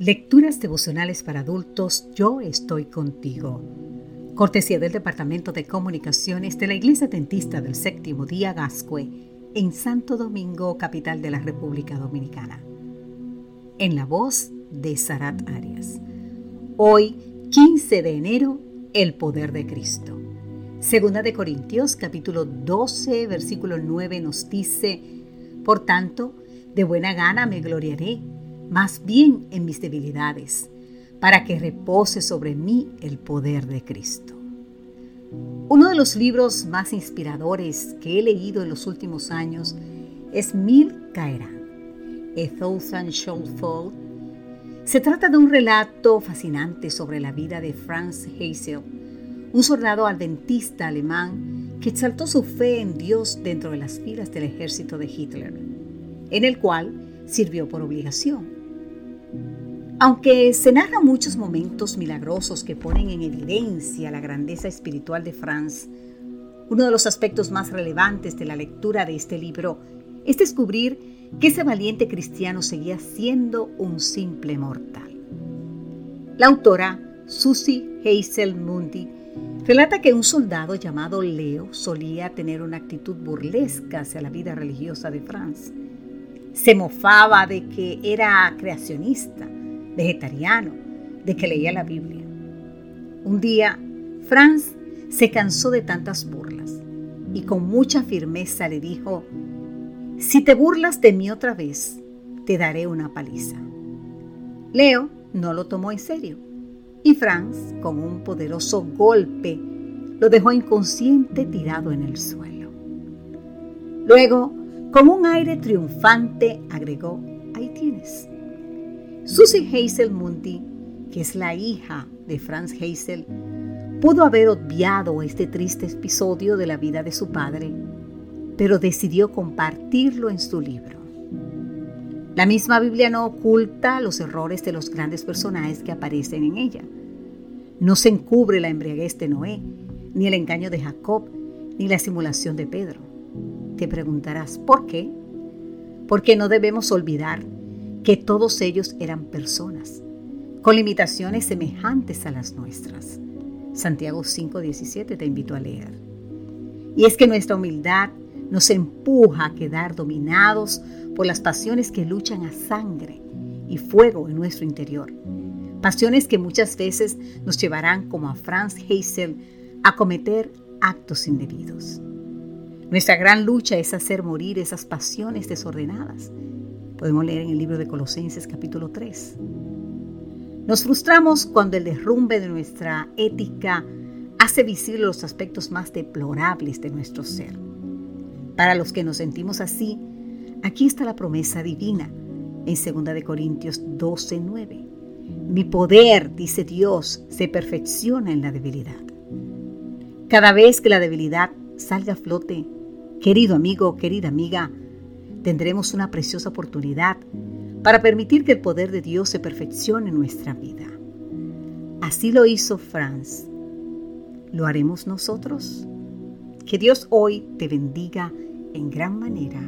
Lecturas devocionales para adultos, yo estoy contigo. Cortesía del Departamento de Comunicaciones de la Iglesia Dentista del Séptimo Día Gascue, en Santo Domingo, capital de la República Dominicana. En la voz de Sarat Arias. Hoy, 15 de enero, el poder de Cristo. Segunda de Corintios, capítulo 12, versículo 9 nos dice, Por tanto, de buena gana me gloriaré más bien en mis debilidades, para que repose sobre mí el poder de Cristo. Uno de los libros más inspiradores que he leído en los últimos años es Mil Caerán, A Thousand Shall Fall. Se trata de un relato fascinante sobre la vida de Franz Heysel, un soldado adventista alemán que exaltó su fe en Dios dentro de las filas del ejército de Hitler, en el cual sirvió por obligación. Aunque se narran muchos momentos milagrosos que ponen en evidencia la grandeza espiritual de Franz, uno de los aspectos más relevantes de la lectura de este libro es descubrir que ese valiente cristiano seguía siendo un simple mortal. La autora Susie Hazel Mundi relata que un soldado llamado Leo solía tener una actitud burlesca hacia la vida religiosa de Franz. Se mofaba de que era creacionista, vegetariano, de que leía la Biblia. Un día, Franz se cansó de tantas burlas y con mucha firmeza le dijo, si te burlas de mí otra vez, te daré una paliza. Leo no lo tomó en serio y Franz, con un poderoso golpe, lo dejó inconsciente tirado en el suelo. Luego, con un aire triunfante, agregó, ahí tienes. Susie Hazel Mundy, que es la hija de Franz Hazel, pudo haber obviado este triste episodio de la vida de su padre, pero decidió compartirlo en su libro. La misma Biblia no oculta los errores de los grandes personajes que aparecen en ella. No se encubre la embriaguez de Noé, ni el engaño de Jacob, ni la simulación de Pedro. Te preguntarás, ¿por qué? Porque no debemos olvidar que todos ellos eran personas, con limitaciones semejantes a las nuestras. Santiago 5:17 te invito a leer. Y es que nuestra humildad nos empuja a quedar dominados por las pasiones que luchan a sangre y fuego en nuestro interior. Pasiones que muchas veces nos llevarán, como a Franz Hazel, a cometer actos indebidos. Nuestra gran lucha es hacer morir esas pasiones desordenadas Podemos leer en el libro de Colosenses capítulo 3. Nos frustramos cuando el derrumbe de nuestra ética hace visible los aspectos más deplorables de nuestro ser. Para los que nos sentimos así, aquí está la promesa divina en 2 Corintios 12, 9. Mi poder, dice Dios, se perfecciona en la debilidad. Cada vez que la debilidad salga a flote, querido amigo, querida amiga, tendremos una preciosa oportunidad para permitir que el poder de Dios se perfeccione en nuestra vida. Así lo hizo Franz. ¿Lo haremos nosotros? Que Dios hoy te bendiga en gran manera